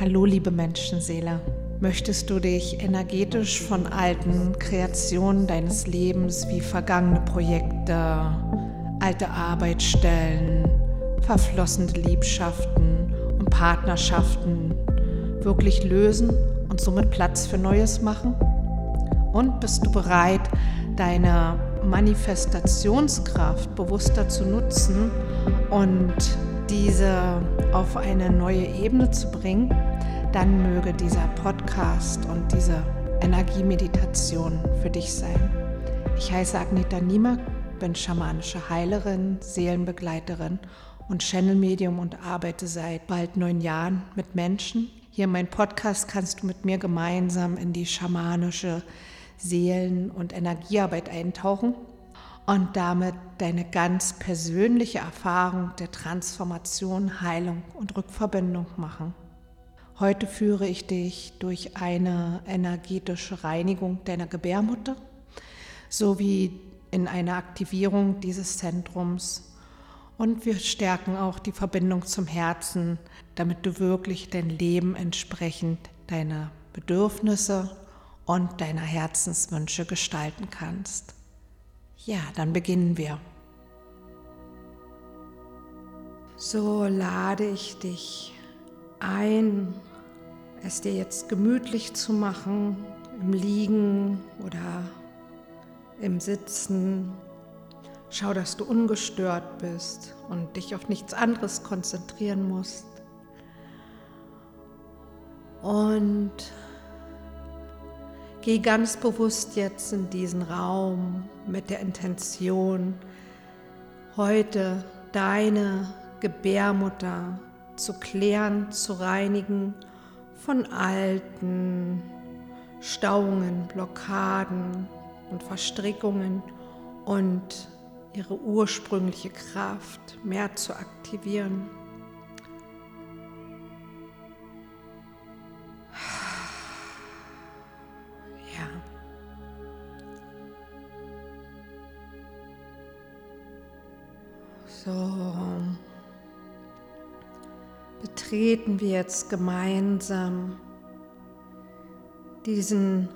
Hallo liebe Menschenseele. Möchtest du dich energetisch von alten Kreationen deines Lebens wie vergangene Projekte, alte Arbeitsstellen, verflossene Liebschaften und Partnerschaften wirklich lösen und somit Platz für Neues machen? Und bist du bereit, deine Manifestationskraft bewusster zu nutzen und diese auf eine neue Ebene zu bringen, dann möge dieser Podcast und diese Energiemeditation für dich sein. Ich heiße Agneta Niemek, bin schamanische Heilerin, Seelenbegleiterin und Channel-Medium und arbeite seit bald neun Jahren mit Menschen. Hier in meinem Podcast kannst du mit mir gemeinsam in die schamanische Seelen- und Energiearbeit eintauchen und damit deine ganz persönliche Erfahrung der Transformation, Heilung und Rückverbindung machen. Heute führe ich dich durch eine energetische Reinigung deiner Gebärmutter sowie in eine Aktivierung dieses Zentrums. Und wir stärken auch die Verbindung zum Herzen, damit du wirklich dein Leben entsprechend deiner Bedürfnisse und deiner Herzenswünsche gestalten kannst. Ja, dann beginnen wir. So lade ich dich ein, es dir jetzt gemütlich zu machen, im Liegen oder im Sitzen. Schau, dass du ungestört bist und dich auf nichts anderes konzentrieren musst. Und Geh ganz bewusst jetzt in diesen Raum mit der Intention, heute deine Gebärmutter zu klären, zu reinigen von alten Stauungen, Blockaden und Verstrickungen und ihre ursprüngliche Kraft mehr zu aktivieren. So. Betreten wir jetzt gemeinsam diesen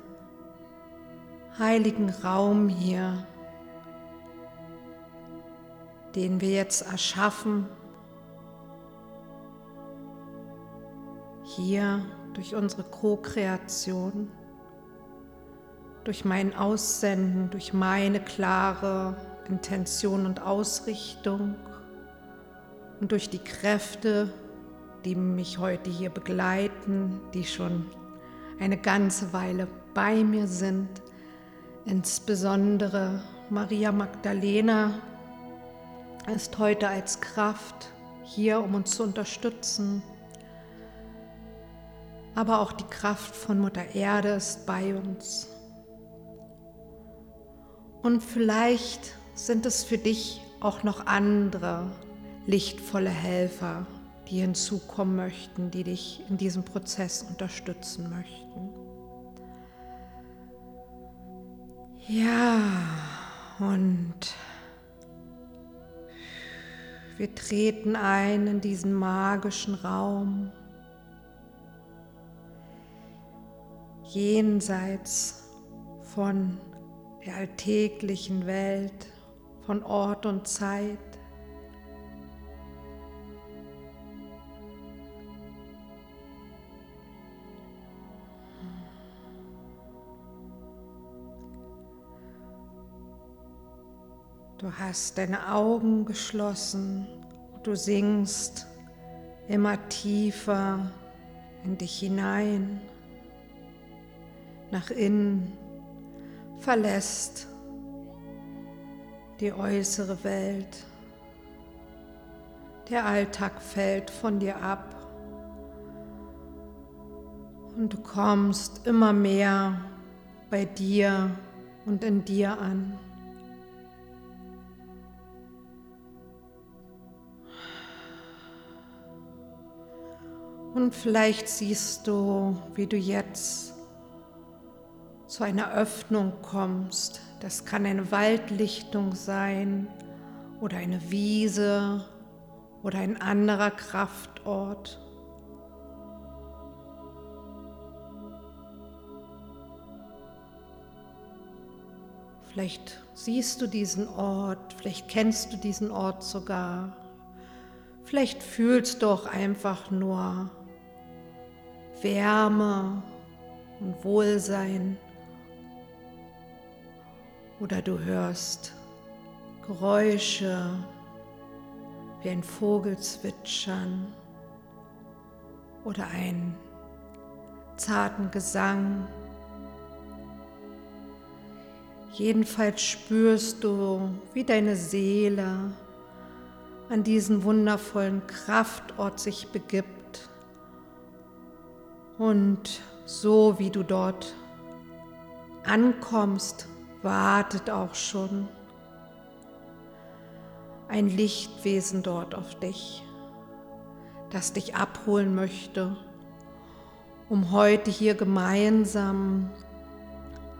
heiligen Raum hier, den wir jetzt erschaffen, hier durch unsere Co-Kreation, durch mein Aussenden, durch meine klare Intention und Ausrichtung und durch die Kräfte, die mich heute hier begleiten, die schon eine ganze Weile bei mir sind, insbesondere Maria Magdalena ist heute als Kraft hier, um uns zu unterstützen. Aber auch die Kraft von Mutter Erde ist bei uns. Und vielleicht sind es für dich auch noch andere lichtvolle Helfer, die hinzukommen möchten, die dich in diesem Prozess unterstützen möchten. Ja, und wir treten ein in diesen magischen Raum, jenseits von der alltäglichen Welt, von Ort und Zeit. Du hast deine Augen geschlossen du singst immer tiefer in dich hinein, nach innen, verlässt die äußere Welt. Der Alltag fällt von dir ab und du kommst immer mehr bei dir und in dir an. Und vielleicht siehst du, wie du jetzt zu einer Öffnung kommst. Das kann eine Waldlichtung sein oder eine Wiese oder ein anderer Kraftort. Vielleicht siehst du diesen Ort, vielleicht kennst du diesen Ort sogar. Vielleicht fühlst du auch einfach nur Wärme und Wohlsein. Oder du hörst Geräusche wie ein Vogel zwitschern oder einen zarten Gesang. Jedenfalls spürst du, wie deine Seele an diesen wundervollen Kraftort sich begibt und so wie du dort ankommst, wartet auch schon ein Lichtwesen dort auf dich, das dich abholen möchte, um heute hier gemeinsam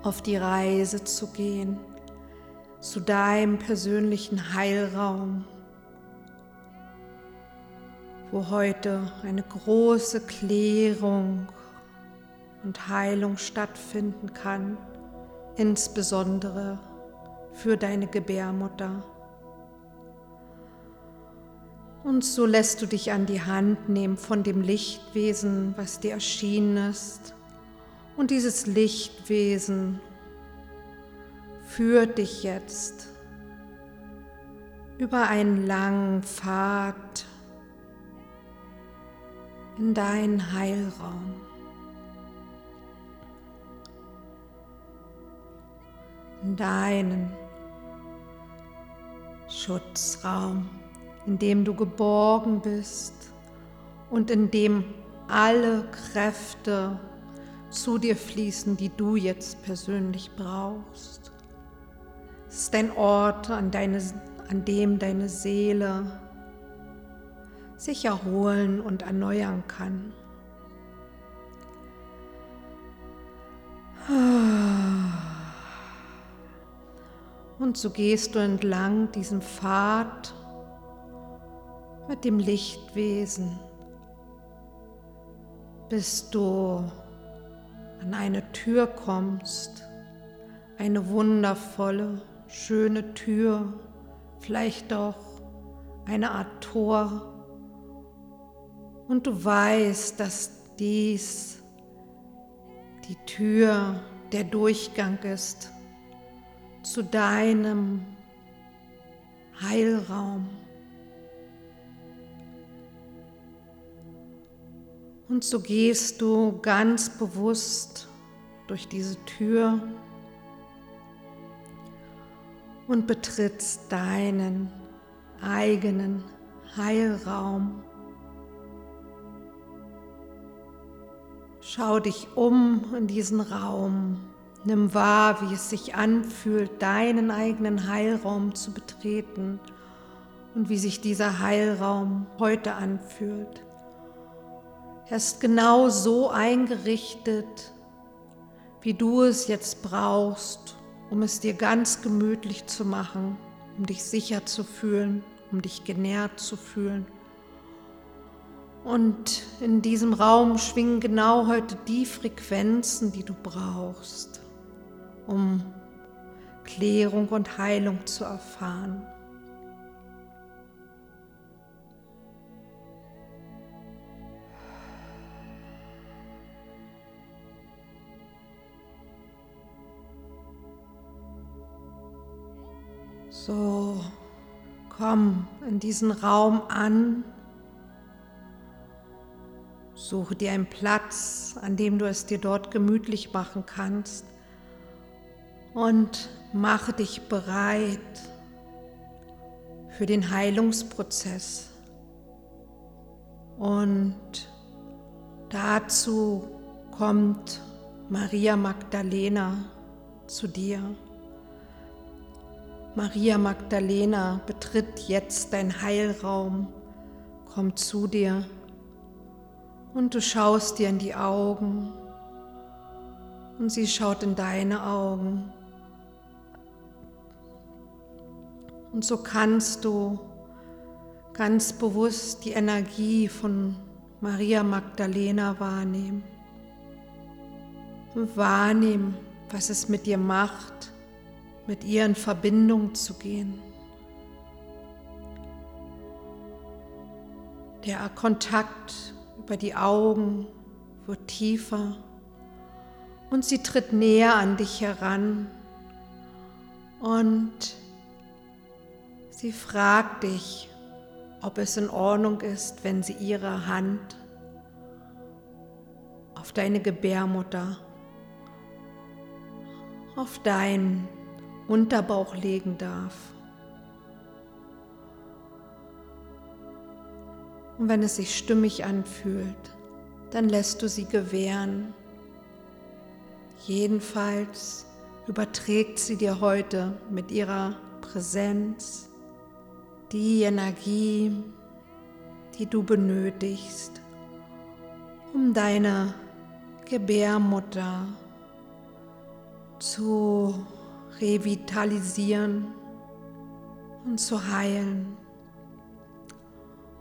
auf die Reise zu gehen zu deinem persönlichen Heilraum, wo heute eine große Klärung und Heilung stattfinden kann, insbesondere für deine Gebärmutter. Und so lässt du dich an die Hand nehmen von dem Lichtwesen, was dir erschienen ist. Und dieses Lichtwesen führt dich jetzt über einen langen Pfad in deinen Heilraum. In deinen Schutzraum, in dem du geborgen bist und in dem alle Kräfte zu dir fließen, die du jetzt persönlich brauchst. Es ist ein Ort, an, deine, an dem deine Seele sich erholen und erneuern kann. Und so gehst du entlang diesem Pfad mit dem Lichtwesen, bis du an eine Tür kommst, eine wundervolle, schöne Tür, vielleicht auch eine Art Tor, und du weißt, dass dies die Tür, der Durchgang ist zu deinem Heilraum. Und so gehst du ganz bewusst durch diese Tür und betrittst deinen eigenen Heilraum. Schau dich um in diesen Raum. Nimm wahr, wie es sich anfühlt, deinen eigenen Heilraum zu betreten und wie sich dieser Heilraum heute anfühlt. Er ist genau so eingerichtet, wie du es jetzt brauchst, um es dir ganz gemütlich zu machen, um dich sicher zu fühlen, um dich genährt zu fühlen und in diesem Raum schwingen genau heute die Frequenzen, die du brauchst, um Klärung und Heilung zu erfahren. So, komm in diesen Raum an Suche dir einen Platz, an dem du es dir dort gemütlich machen kannst und mache dich bereit für den Heilungsprozess. Und dazu kommt Maria Magdalena zu dir. Maria Magdalena betritt jetzt dein Heilraum, kommt zu dir und du schaust dir in die Augen und sie schaut in deine Augen. Und so kannst du ganz bewusst die Energie von Maria Magdalena wahrnehmen. Und wahrnehmen, was es mit dir macht, mit ihr in Verbindung zu gehen. Der Kontakt über die Augen wird tiefer und sie tritt näher an dich heran und sie fragt dich, ob es in Ordnung ist, wenn sie ihre Hand auf deine Gebärmutter, auf deinen Unterbauch legen darf. Und wenn es sich stimmig anfühlt, dann lässt du sie gewähren. Jedenfalls überträgt sie dir heute mit ihrer Präsenz die Energie, die du benötigst, um deine Gebärmutter zu revitalisieren und zu heilen.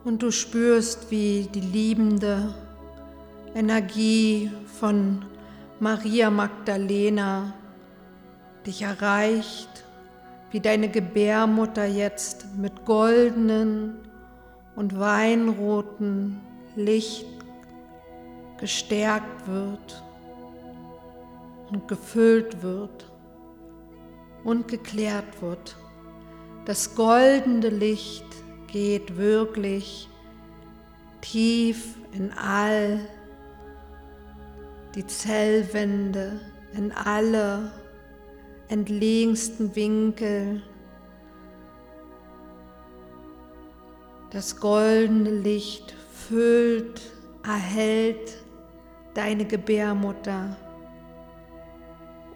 Und du spürst, wie die liebende Energie von Maria Magdalena dich erreicht, wie deine Gebärmutter jetzt mit goldenen und weinroten Licht gestärkt wird und gefüllt wird und geklärt wird. Das goldene Licht geht wirklich tief in all die Zellwände, in alle entlegensten Winkel. Das goldene Licht füllt, erhält deine Gebärmutter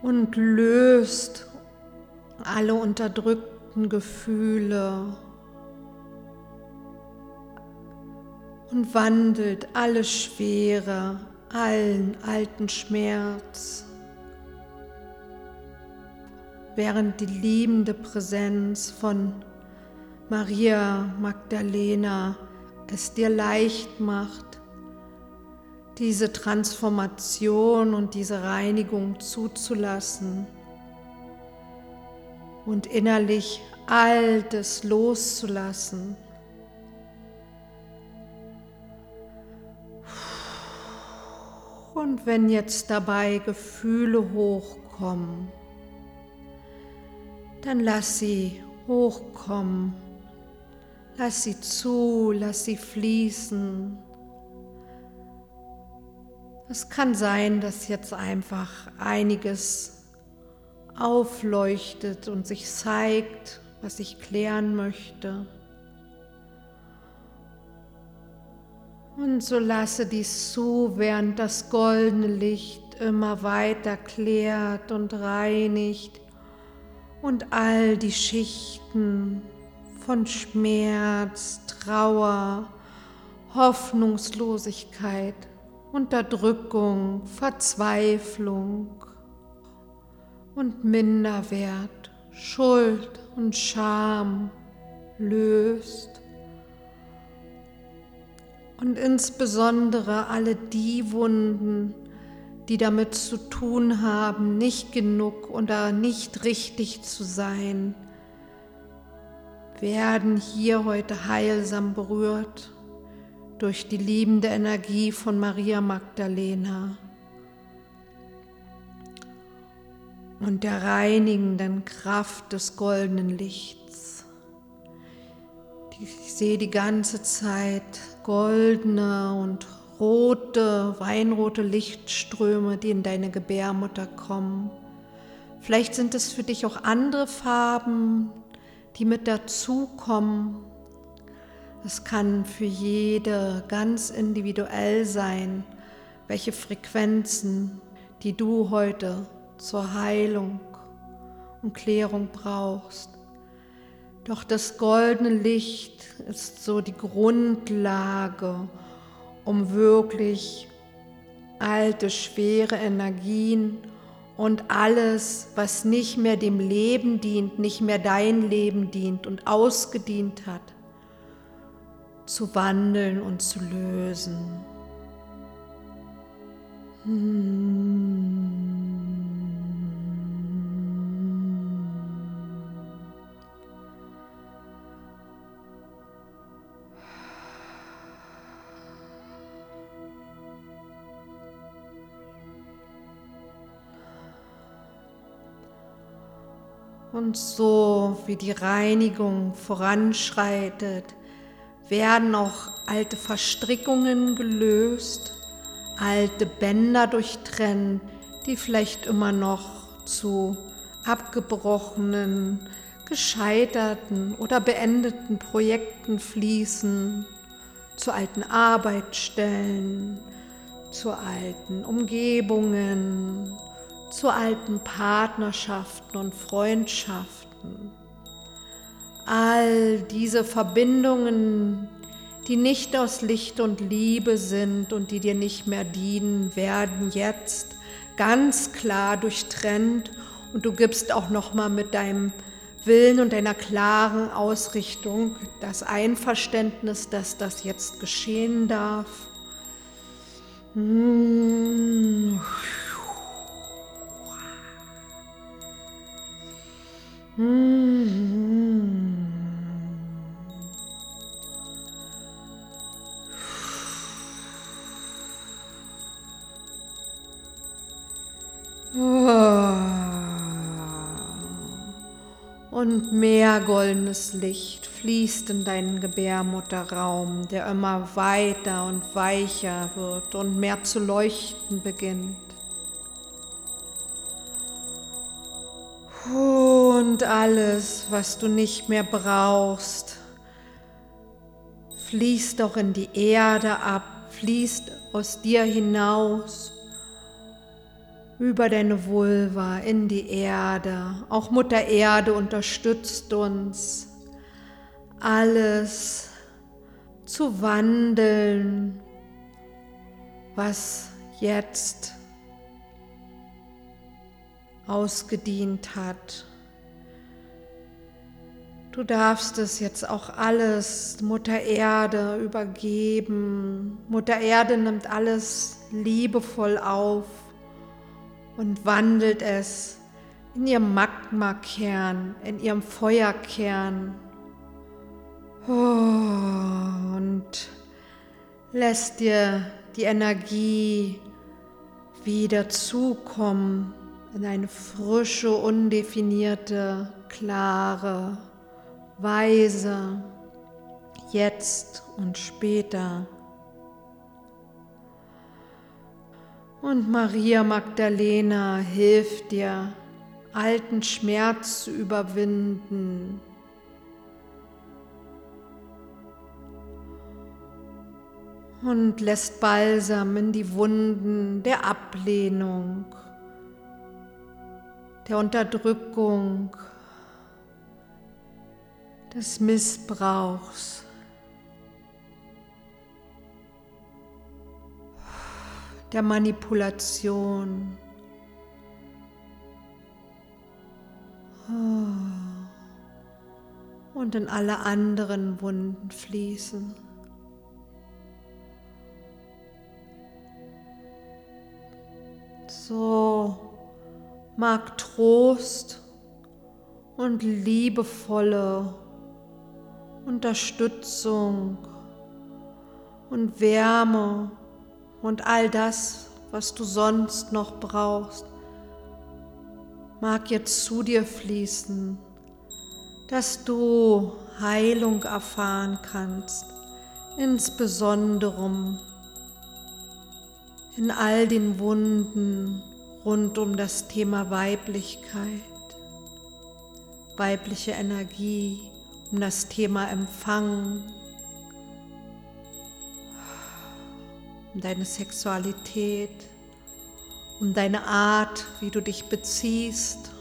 und löst alle unterdrückten Gefühle und wandelt alle Schwere, allen alten Schmerz, während die liebende Präsenz von Maria Magdalena es dir leicht macht, diese Transformation und diese Reinigung zuzulassen und innerlich Altes loszulassen. Und wenn jetzt dabei Gefühle hochkommen, dann lass sie hochkommen, lass sie zu, lass sie fließen. Es kann sein, dass jetzt einfach einiges aufleuchtet und sich zeigt, was ich klären möchte. Und so lasse dies zu, während das goldene Licht immer weiter klärt und reinigt und all die Schichten von Schmerz, Trauer, Hoffnungslosigkeit, Unterdrückung, Verzweiflung und Minderwert, Schuld und Scham löst. Und insbesondere alle die Wunden, die damit zu tun haben, nicht genug oder nicht richtig zu sein, werden hier heute heilsam berührt durch die liebende Energie von Maria Magdalena und der reinigenden Kraft des goldenen Lichts. Ich sehe die ganze Zeit goldene und rote, weinrote Lichtströme, die in deine Gebärmutter kommen. Vielleicht sind es für dich auch andere Farben, die mit dazukommen. Es kann für jede ganz individuell sein, welche Frequenzen, die du heute zur Heilung und Klärung brauchst. Doch das goldene Licht ist so die Grundlage, um wirklich alte, schwere Energien und alles, was nicht mehr dem Leben dient, nicht mehr dein Leben dient und ausgedient hat, zu wandeln und zu lösen. Hmm. Und so wie die Reinigung voranschreitet, werden auch alte Verstrickungen gelöst, alte Bänder durchtrennt, die vielleicht immer noch zu abgebrochenen, gescheiterten oder beendeten Projekten fließen, zu alten Arbeitsstellen, zu alten Umgebungen, zu alten Partnerschaften und Freundschaften. All diese Verbindungen, die nicht aus Licht und Liebe sind und die dir nicht mehr dienen, werden jetzt ganz klar durchtrennt und du gibst auch noch mal mit deinem Willen und deiner klaren Ausrichtung das Einverständnis, dass das jetzt geschehen darf. Mmh. Und mehr goldenes Licht fließt in deinen Gebärmutterraum, der immer weiter und weicher wird und mehr zu leuchten beginnt. Und alles, was du nicht mehr brauchst, fließt auch in die Erde ab, fließt aus dir hinaus, über deine Vulva in die Erde. Auch Mutter Erde unterstützt uns, alles zu wandeln, was jetzt ausgedient hat. Du darfst es jetzt auch alles Mutter Erde übergeben. Mutter Erde nimmt alles liebevoll auf und wandelt es in ihrem Magma-Kern, in ihrem Feuerkern oh, und lässt dir die Energie wieder zukommen in eine frische, undefinierte, klare Weise, jetzt und später. Und Maria Magdalena hilft dir, alten Schmerz zu überwinden. Und lässt Balsam in die Wunden der Ablehnung der Unterdrückung, des Missbrauchs. der Manipulation. Und in alle anderen Wunden fließen. So mag Trost und liebevolle Unterstützung und Wärme und all das, was du sonst noch brauchst, mag jetzt zu dir fließen, dass du Heilung erfahren kannst, insbesondere in all den Wunden rund um das Thema Weiblichkeit, weibliche Energie, um das Thema Empfang, um deine Sexualität, um deine Art, wie du dich beziehst.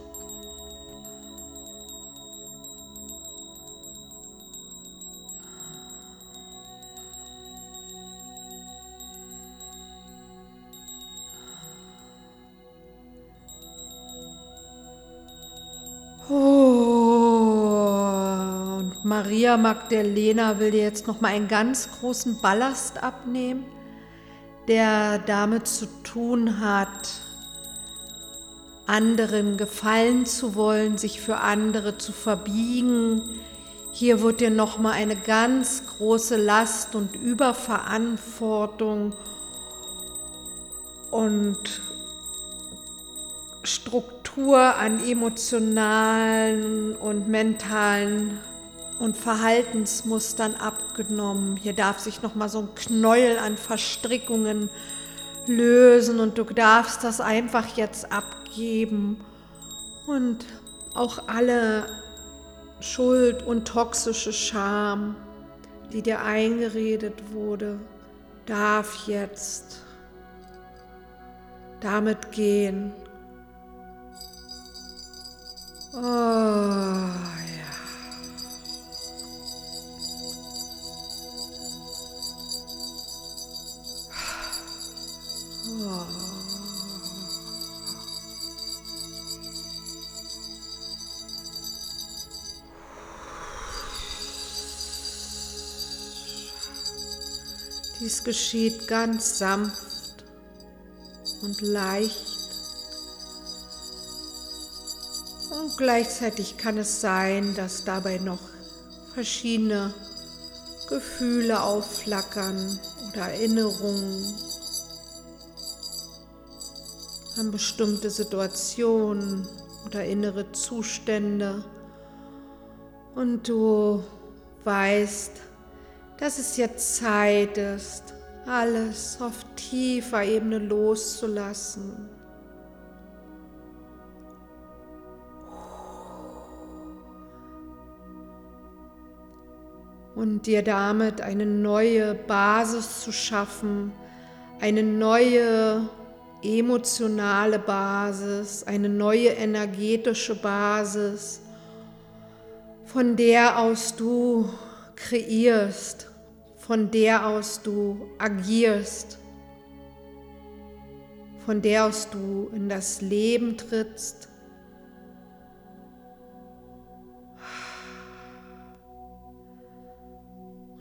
Maria Magdalena will dir jetzt noch mal einen ganz großen Ballast abnehmen, der damit zu tun hat, anderen gefallen zu wollen, sich für andere zu verbiegen. Hier wird dir noch mal eine ganz große Last und Überverantwortung und Struktur an emotionalen und mentalen und Verhaltensmustern abgenommen. Hier darf sich noch mal so ein Knäuel an Verstrickungen lösen und du darfst das einfach jetzt abgeben und auch alle Schuld und toxische Scham, die dir eingeredet wurde, darf jetzt damit gehen. Oh. Dies geschieht ganz sanft und leicht. Und gleichzeitig kann es sein, dass dabei noch verschiedene Gefühle aufflackern oder Erinnerungen an bestimmte Situationen oder innere Zustände. Und du weißt, dass es jetzt Zeit ist, alles auf tiefer Ebene loszulassen. Und dir damit eine neue Basis zu schaffen, eine neue emotionale Basis, eine neue energetische Basis, von der aus du kreierst, von der aus du agierst, von der aus du in das Leben trittst.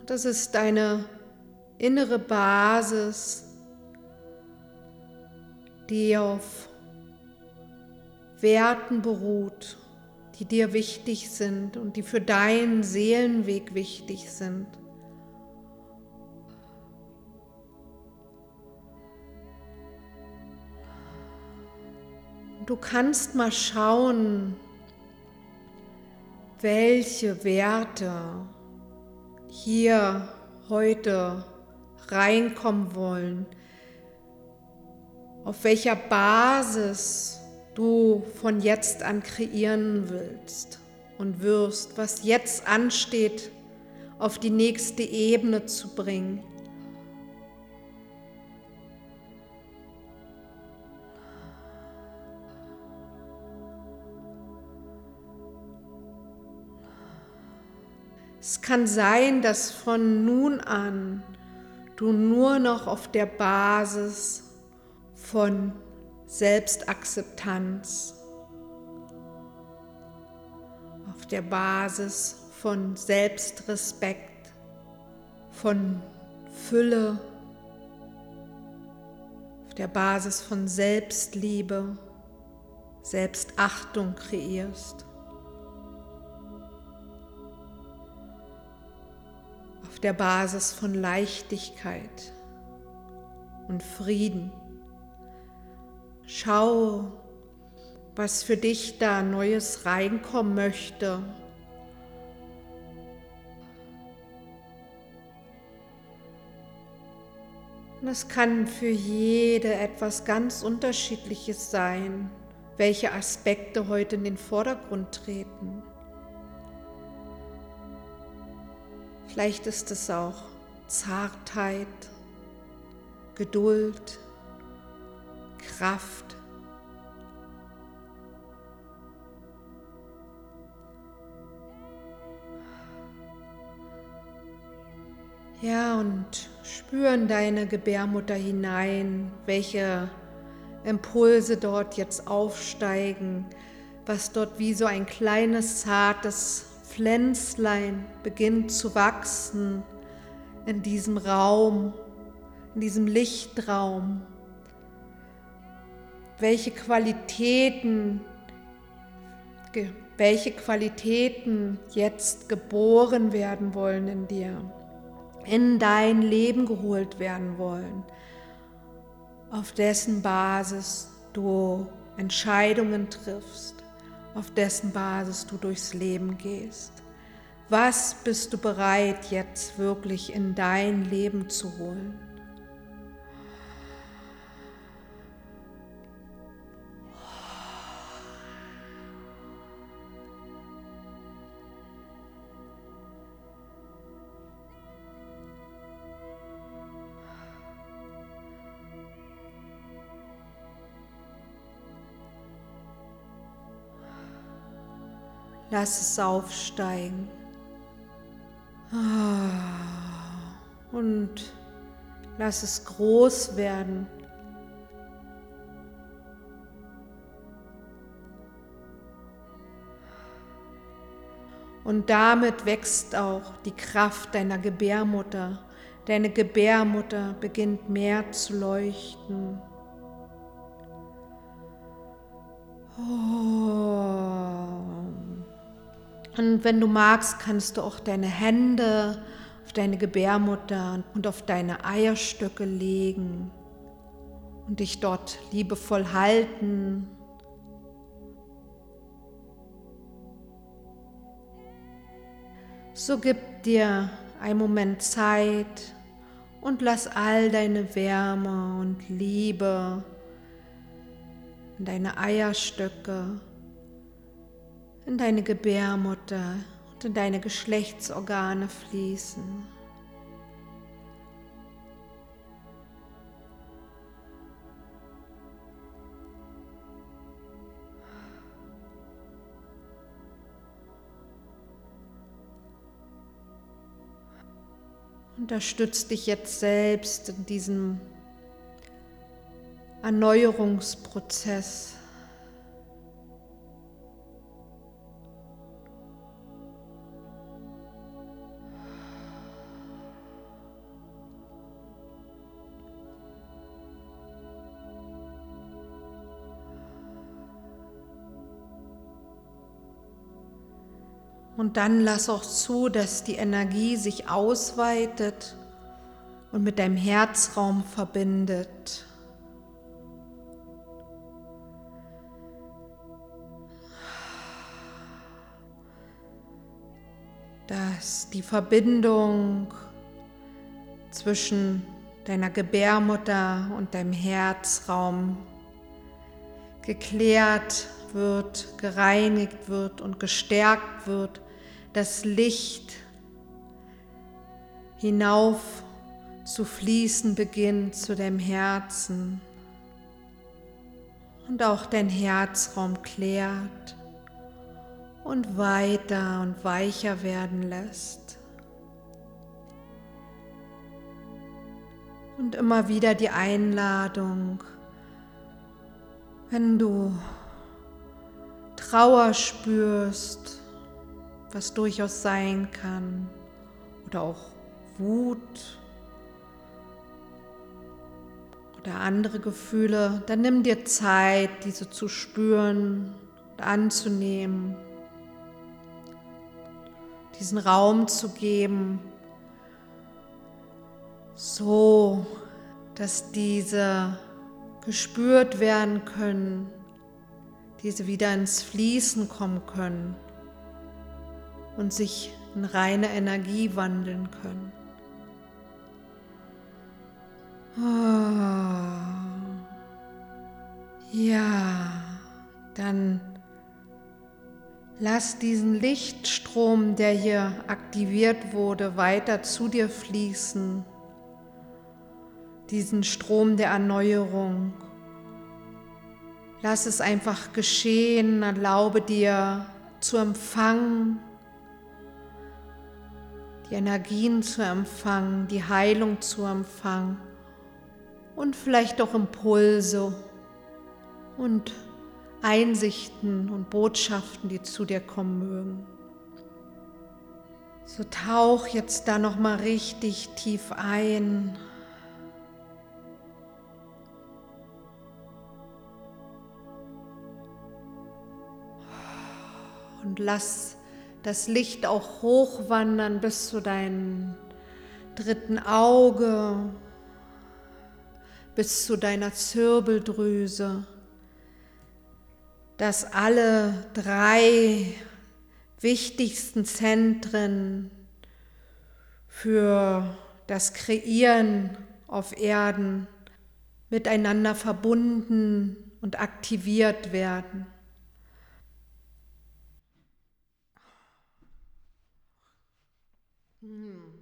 Das ist deine innere Basis, die auf Werten beruht, die dir wichtig sind und die für deinen Seelenweg wichtig sind. Du kannst mal schauen, welche Werte hier heute reinkommen wollen, auf welcher Basis du von jetzt an kreieren willst und wirst, was jetzt ansteht, auf die nächste Ebene zu bringen. Es kann sein, dass von nun an du nur noch auf der Basis von Selbstakzeptanz, auf der Basis von Selbstrespekt, von Fülle, auf der Basis von Selbstliebe, Selbstachtung kreierst. Auf der Basis von Leichtigkeit und Frieden. Schau, was für dich da Neues reinkommen möchte. Es kann für jede etwas ganz Unterschiedliches sein, welche Aspekte heute in den Vordergrund treten. Vielleicht ist es auch Zartheit, Geduld, Kraft. Ja, und spüren deine Gebärmutter hinein, welche Impulse dort jetzt aufsteigen, was dort wie so ein kleines zartes Pflänzlein beginnt zu wachsen in diesem Raum, in diesem Lichtraum. Welche Qualitäten, welche Qualitäten jetzt geboren werden wollen in dir, in dein Leben geholt werden wollen, auf dessen Basis du Entscheidungen triffst, auf dessen Basis du durchs Leben gehst. Was bist du bereit jetzt wirklich in dein Leben zu holen? Lass es aufsteigen. Ah, und lass es groß werden. Und damit wächst auch die Kraft deiner Gebärmutter. Deine Gebärmutter beginnt mehr zu leuchten. Oh. Und wenn du magst, kannst du auch deine Hände auf deine Gebärmutter und auf deine Eierstöcke legen und dich dort liebevoll halten. So gib dir einen Moment Zeit und lass all deine Wärme und Liebe in deine Eierstöcke in deine Gebärmutter und in deine Geschlechtsorgane fließen. Unterstützt dich jetzt selbst in diesem Erneuerungsprozess. Und dann lass auch zu, dass die Energie sich ausweitet und mit deinem Herzraum verbindet. Dass die Verbindung zwischen deiner Gebärmutter und deinem Herzraum geklärt wird, gereinigt wird und gestärkt wird das Licht hinauf zu fließen beginnt zu deinem Herzen und auch dein Herzraum klärt und weiter und weicher werden lässt. Und immer wieder die Einladung, wenn du Trauer spürst, was durchaus sein kann, oder auch Wut oder andere Gefühle, dann nimm dir Zeit, diese zu spüren und anzunehmen, diesen Raum zu geben, so dass diese gespürt werden können, diese wieder ins Fließen kommen können und sich in reine Energie wandeln können. Oh. Ja, dann lass diesen Lichtstrom, der hier aktiviert wurde, weiter zu dir fließen. Diesen Strom der Erneuerung. Lass es einfach geschehen, erlaube dir zu empfangen, die Energien zu empfangen, die Heilung zu empfangen und vielleicht auch Impulse und Einsichten und Botschaften, die zu dir kommen mögen. So tauch jetzt da noch mal richtig tief ein. Und lass das Licht auch hochwandern bis zu deinem dritten Auge, bis zu deiner Zirbeldrüse, dass alle drei wichtigsten Zentren für das Kreieren auf Erden miteinander verbunden und aktiviert werden. Mm.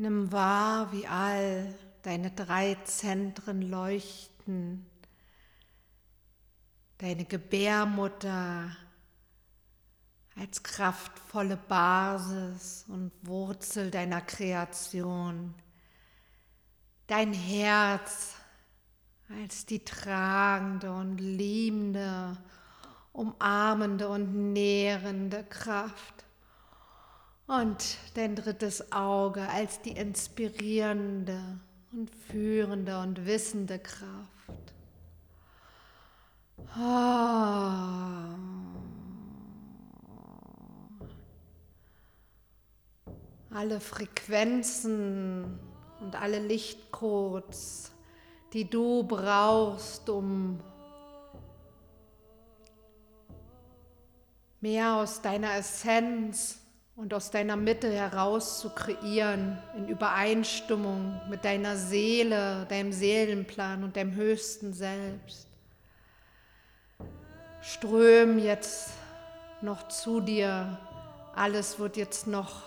Nimm wahr, wie all deine drei Zentren leuchten, deine Gebärmutter als kraftvolle Basis und Wurzel deiner Kreation, dein Herz als die tragende und liebende, umarmende und nährende Kraft und dein drittes Auge als die inspirierende und führende und wissende Kraft. Ah. Alle Frequenzen und alle Lichtcodes, die du brauchst, um mehr aus deiner Essenz und aus deiner Mitte heraus zu kreieren, in Übereinstimmung mit deiner Seele, deinem Seelenplan und deinem höchsten Selbst. Ström jetzt noch zu dir. Alles wird jetzt noch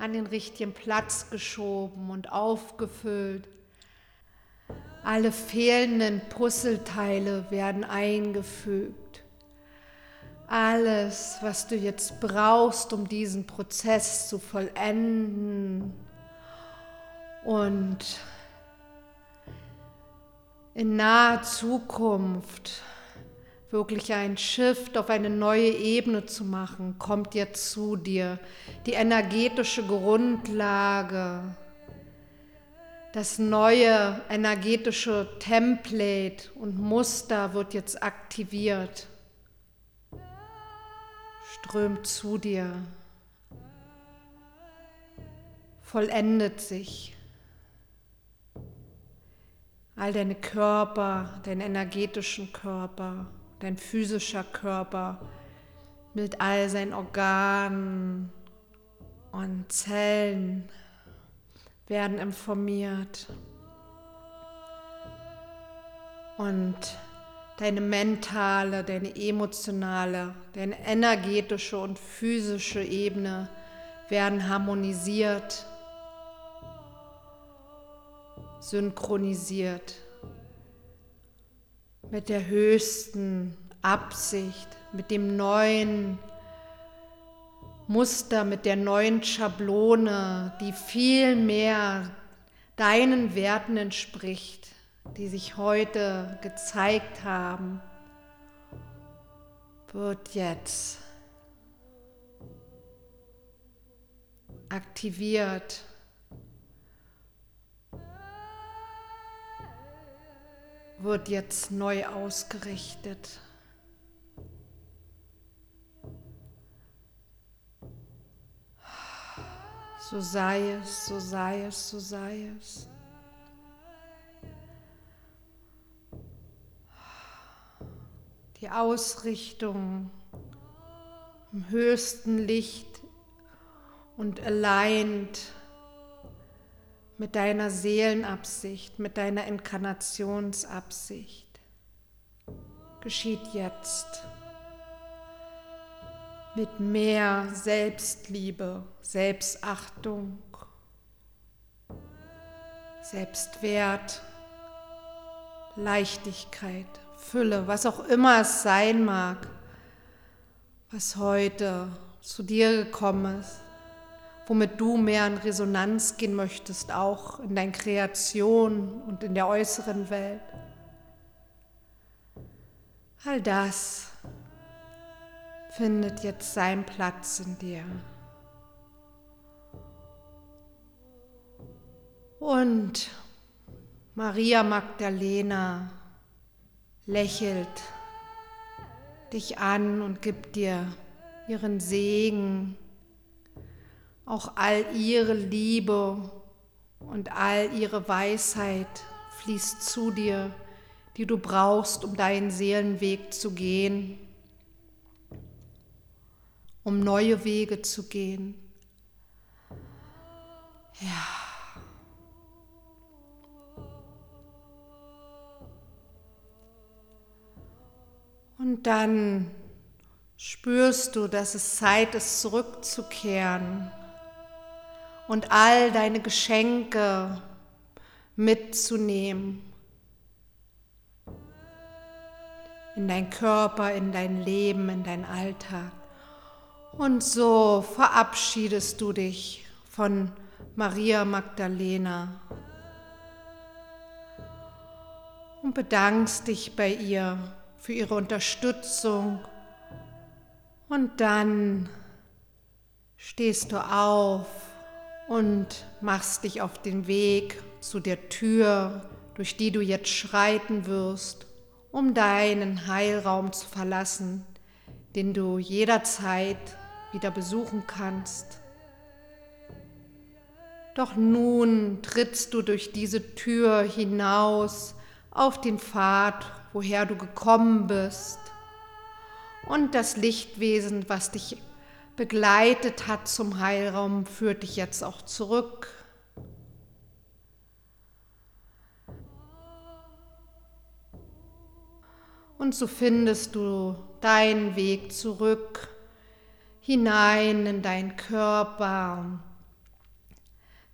an den richtigen Platz geschoben und aufgefüllt. Alle fehlenden Puzzleteile werden eingefügt alles, was du jetzt brauchst, um diesen Prozess zu vollenden. Und in naher Zukunft wirklich ein Shift auf eine neue Ebene zu machen, kommt jetzt zu dir. Die energetische Grundlage, das neue energetische Template und Muster wird jetzt aktiviert strömt zu dir, vollendet sich. All deine Körper, dein energetischen Körper, dein physischer Körper mit all seinen Organen und Zellen werden informiert. Und deine mentale, deine emotionale, deine energetische und physische Ebene werden harmonisiert, synchronisiert mit der höchsten Absicht, mit dem neuen Muster, mit der neuen Schablone, die viel mehr deinen Werten entspricht die sich heute gezeigt haben, wird jetzt aktiviert. wird jetzt neu ausgerichtet. So sei es, so sei es, so sei es. Die Ausrichtung im höchsten Licht und aligned mit deiner Seelenabsicht, mit deiner Inkarnationsabsicht geschieht jetzt mit mehr Selbstliebe, Selbstachtung, Selbstwert, Leichtigkeit. Fülle, was auch immer es sein mag, was heute zu dir gekommen ist, womit du mehr in Resonanz gehen möchtest, auch in deiner Kreation und in der äußeren Welt. All das findet jetzt seinen Platz in dir. Und Maria Magdalena lächelt dich an und gibt dir ihren Segen, auch all ihre Liebe und all ihre Weisheit fließt zu dir, die du brauchst, um deinen Seelenweg zu gehen, um neue Wege zu gehen. Ja. Und dann spürst du, dass es Zeit ist, zurückzukehren und all deine Geschenke mitzunehmen. In dein Körper, in dein Leben, in dein Alltag. Und so verabschiedest du dich von Maria Magdalena und bedankst dich bei ihr für ihre Unterstützung. Und dann stehst du auf und machst dich auf den Weg zu der Tür, durch die du jetzt schreiten wirst, um deinen Heilraum zu verlassen, den du jederzeit wieder besuchen kannst. Doch nun trittst du durch diese Tür hinaus auf den Pfad, woher du gekommen bist. Und das Lichtwesen, was dich begleitet hat zum Heilraum, führt dich jetzt auch zurück. Und so findest du deinen Weg zurück hinein in deinen Körper,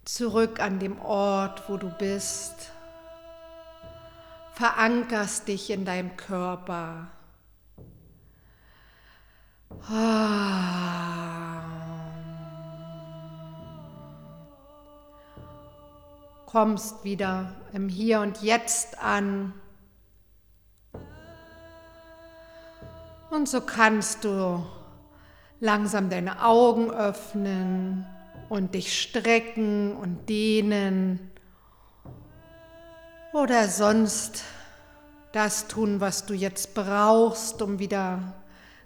zurück an dem Ort, wo du bist. Verankerst dich in deinem Körper. Kommst wieder im Hier und Jetzt an. Und so kannst du langsam deine Augen öffnen und dich strecken und dehnen oder sonst das tun, was du jetzt brauchst, um wieder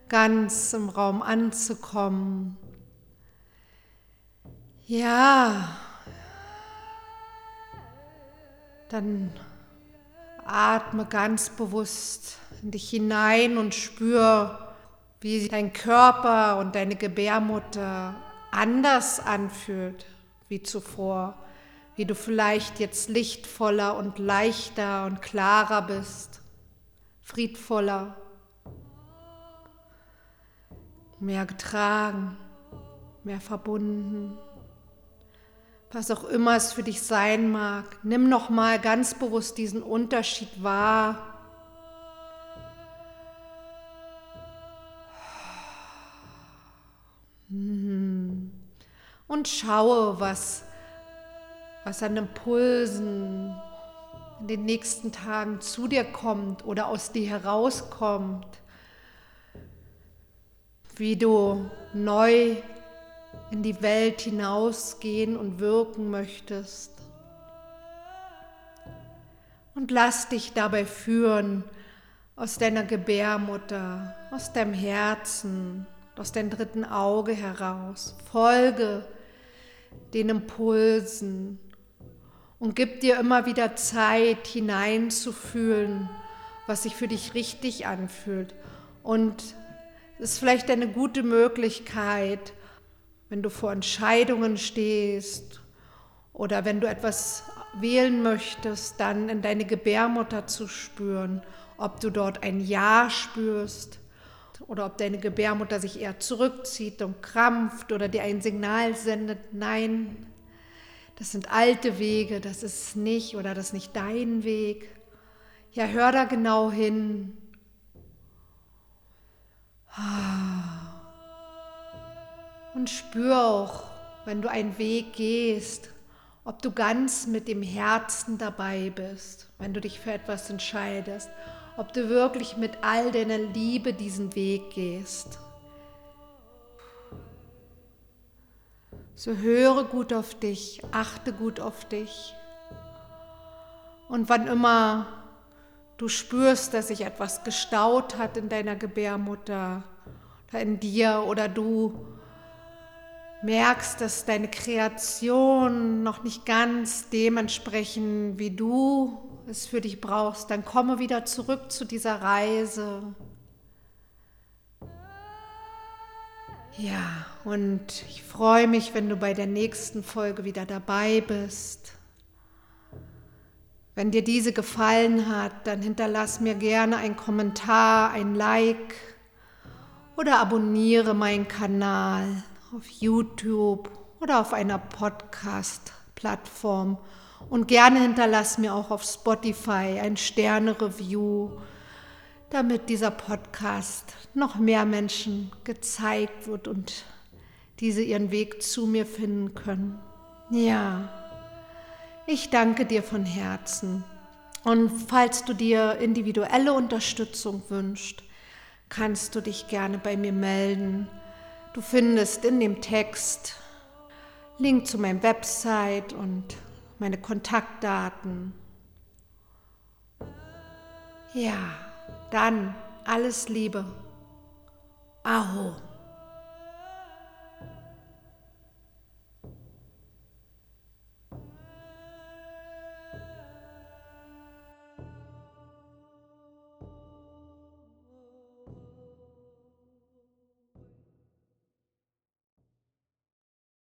ganz im Raum anzukommen. Ja, dann atme ganz bewusst in dich hinein und spür, wie sich dein Körper und deine Gebärmutter anders anfühlt wie zuvor, wie du vielleicht jetzt lichtvoller und leichter und klarer bist, friedvoller mehr getragen, mehr verbunden. Was auch immer es für dich sein mag, nimm noch mal ganz bewusst diesen Unterschied wahr. Und schaue, was, was an Impulsen in den nächsten Tagen zu dir kommt oder aus dir herauskommt wie du neu in die Welt hinausgehen und wirken möchtest. Und lass dich dabei führen aus deiner Gebärmutter, aus deinem Herzen, aus deinem dritten Auge heraus. Folge den Impulsen und gib dir immer wieder Zeit hineinzufühlen, was sich für dich richtig anfühlt. Und das ist vielleicht eine gute Möglichkeit, wenn du vor Entscheidungen stehst oder wenn du etwas wählen möchtest, dann in deine Gebärmutter zu spüren, ob du dort ein Ja spürst oder ob deine Gebärmutter sich eher zurückzieht und krampft oder dir ein Signal sendet, nein, das sind alte Wege, das ist nicht oder das ist nicht dein Weg. Ja, hör da genau hin und spür auch, wenn du einen Weg gehst, ob du ganz mit dem Herzen dabei bist, wenn du dich für etwas entscheidest, ob du wirklich mit all deiner Liebe diesen Weg gehst. So höre gut auf dich, achte gut auf dich. Und wann immer du spürst, dass sich etwas gestaut hat in deiner Gebärmutter oder in dir oder du merkst, dass deine Kreation noch nicht ganz dementsprechend, wie du es für dich brauchst, dann komme wieder zurück zu dieser Reise. Ja, und ich freue mich, wenn du bei der nächsten Folge wieder dabei bist. Wenn dir diese gefallen hat, dann hinterlass mir gerne einen Kommentar, ein Like oder abonniere meinen Kanal auf YouTube oder auf einer Podcast-Plattform. Und gerne hinterlass mir auch auf Spotify ein Sterne-Review, damit dieser Podcast noch mehr Menschen gezeigt wird und diese ihren Weg zu mir finden können. Ja, ich danke dir von Herzen. Und falls du dir individuelle Unterstützung wünschst, kannst du dich gerne bei mir melden. Du findest in dem Text Link zu meinem Website und meine Kontaktdaten. Ja, dann alles Liebe. Aho.